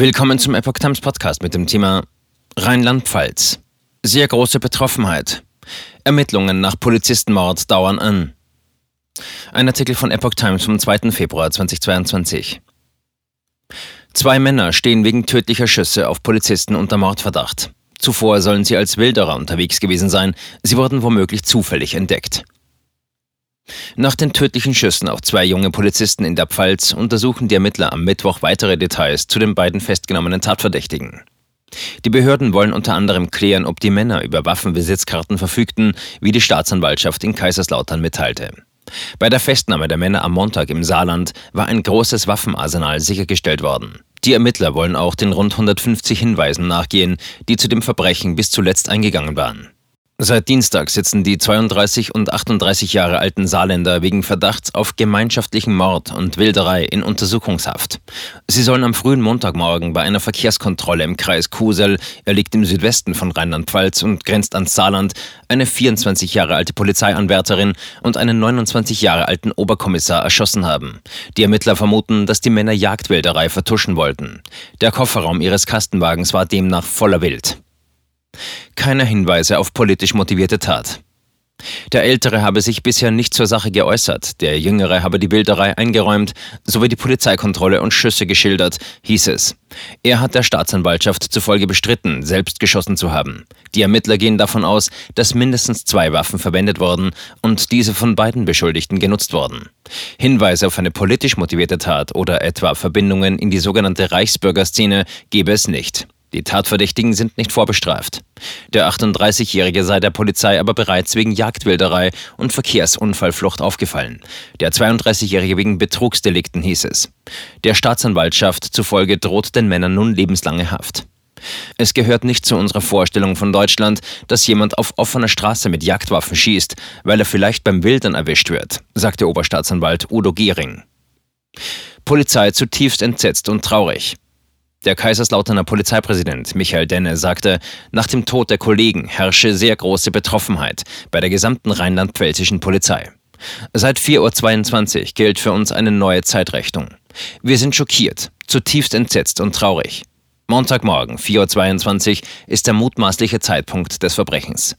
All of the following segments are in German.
Willkommen zum Epoch Times Podcast mit dem Thema Rheinland-Pfalz. Sehr große Betroffenheit. Ermittlungen nach Polizistenmord dauern an. Ein Artikel von Epoch Times vom 2. Februar 2022. Zwei Männer stehen wegen tödlicher Schüsse auf Polizisten unter Mordverdacht. Zuvor sollen sie als Wilderer unterwegs gewesen sein. Sie wurden womöglich zufällig entdeckt. Nach den tödlichen Schüssen auf zwei junge Polizisten in der Pfalz untersuchen die Ermittler am Mittwoch weitere Details zu den beiden festgenommenen Tatverdächtigen. Die Behörden wollen unter anderem klären, ob die Männer über Waffenbesitzkarten verfügten, wie die Staatsanwaltschaft in Kaiserslautern mitteilte. Bei der Festnahme der Männer am Montag im Saarland war ein großes Waffenarsenal sichergestellt worden. Die Ermittler wollen auch den rund 150 Hinweisen nachgehen, die zu dem Verbrechen bis zuletzt eingegangen waren. Seit Dienstag sitzen die 32 und 38 Jahre alten Saarländer wegen Verdachts auf gemeinschaftlichen Mord und Wilderei in Untersuchungshaft. Sie sollen am frühen Montagmorgen bei einer Verkehrskontrolle im Kreis Kusel, er liegt im Südwesten von Rheinland-Pfalz und grenzt ans Saarland, eine 24 Jahre alte Polizeianwärterin und einen 29 Jahre alten Oberkommissar erschossen haben. Die Ermittler vermuten, dass die Männer Jagdwilderei vertuschen wollten. Der Kofferraum ihres Kastenwagens war demnach voller Wild keine Hinweise auf politisch motivierte Tat. Der Ältere habe sich bisher nicht zur Sache geäußert, der Jüngere habe die Bilderei eingeräumt sowie die Polizeikontrolle und Schüsse geschildert, hieß es. Er hat der Staatsanwaltschaft zufolge bestritten, selbst geschossen zu haben. Die Ermittler gehen davon aus, dass mindestens zwei Waffen verwendet wurden und diese von beiden Beschuldigten genutzt wurden. Hinweise auf eine politisch motivierte Tat oder etwa Verbindungen in die sogenannte Reichsbürgerszene gebe es nicht. Die Tatverdächtigen sind nicht vorbestraft. Der 38-Jährige sei der Polizei aber bereits wegen Jagdwilderei und Verkehrsunfallflucht aufgefallen. Der 32-Jährige wegen Betrugsdelikten hieß es. Der Staatsanwaltschaft zufolge droht den Männern nun lebenslange Haft. Es gehört nicht zu unserer Vorstellung von Deutschland, dass jemand auf offener Straße mit Jagdwaffen schießt, weil er vielleicht beim Wildern erwischt wird, sagte Oberstaatsanwalt Udo Gehring. Polizei zutiefst entsetzt und traurig. Der Kaiserslauterner Polizeipräsident Michael Denne sagte, nach dem Tod der Kollegen herrsche sehr große Betroffenheit bei der gesamten rheinland-pfälzischen Polizei. Seit 4.22 Uhr gilt für uns eine neue Zeitrechnung. Wir sind schockiert, zutiefst entsetzt und traurig. Montagmorgen, 4.22 Uhr, ist der mutmaßliche Zeitpunkt des Verbrechens.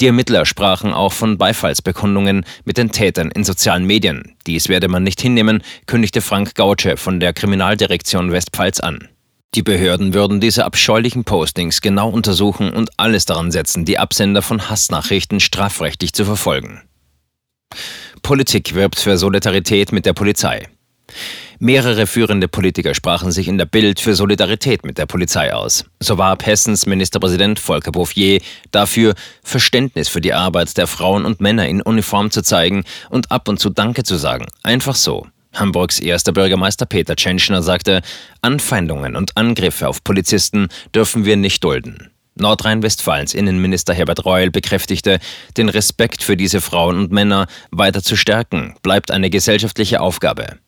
Die Ermittler sprachen auch von Beifallsbekundungen mit den Tätern in sozialen Medien. Dies werde man nicht hinnehmen, kündigte Frank Gautsche von der Kriminaldirektion Westpfalz an. Die Behörden würden diese abscheulichen Postings genau untersuchen und alles daran setzen, die Absender von Hassnachrichten strafrechtlich zu verfolgen. Politik wirbt für Solidarität mit der Polizei. Mehrere führende Politiker sprachen sich in der Bild für Solidarität mit der Polizei aus. So warb Hessens Ministerpräsident Volker Bouffier dafür, Verständnis für die Arbeit der Frauen und Männer in Uniform zu zeigen und ab und zu Danke zu sagen. Einfach so. Hamburgs erster Bürgermeister Peter Tschentschner sagte, Anfeindungen und Angriffe auf Polizisten dürfen wir nicht dulden. Nordrhein-Westfalens Innenminister Herbert Reul bekräftigte, den Respekt für diese Frauen und Männer weiter zu stärken, bleibt eine gesellschaftliche Aufgabe.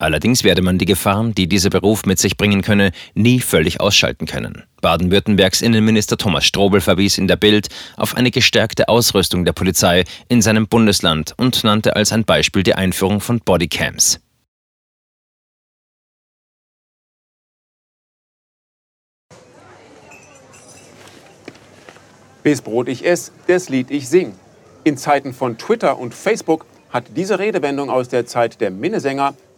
Allerdings werde man die Gefahren, die dieser Beruf mit sich bringen könne, nie völlig ausschalten können. Baden-Württembergs Innenminister Thomas Strobel verwies in der Bild auf eine gestärkte Ausrüstung der Polizei in seinem Bundesland und nannte als ein Beispiel die Einführung von Bodycams. Bis Brot ich ess, das Lied ich sing. In Zeiten von Twitter und Facebook hat diese Redewendung aus der Zeit der Minnesänger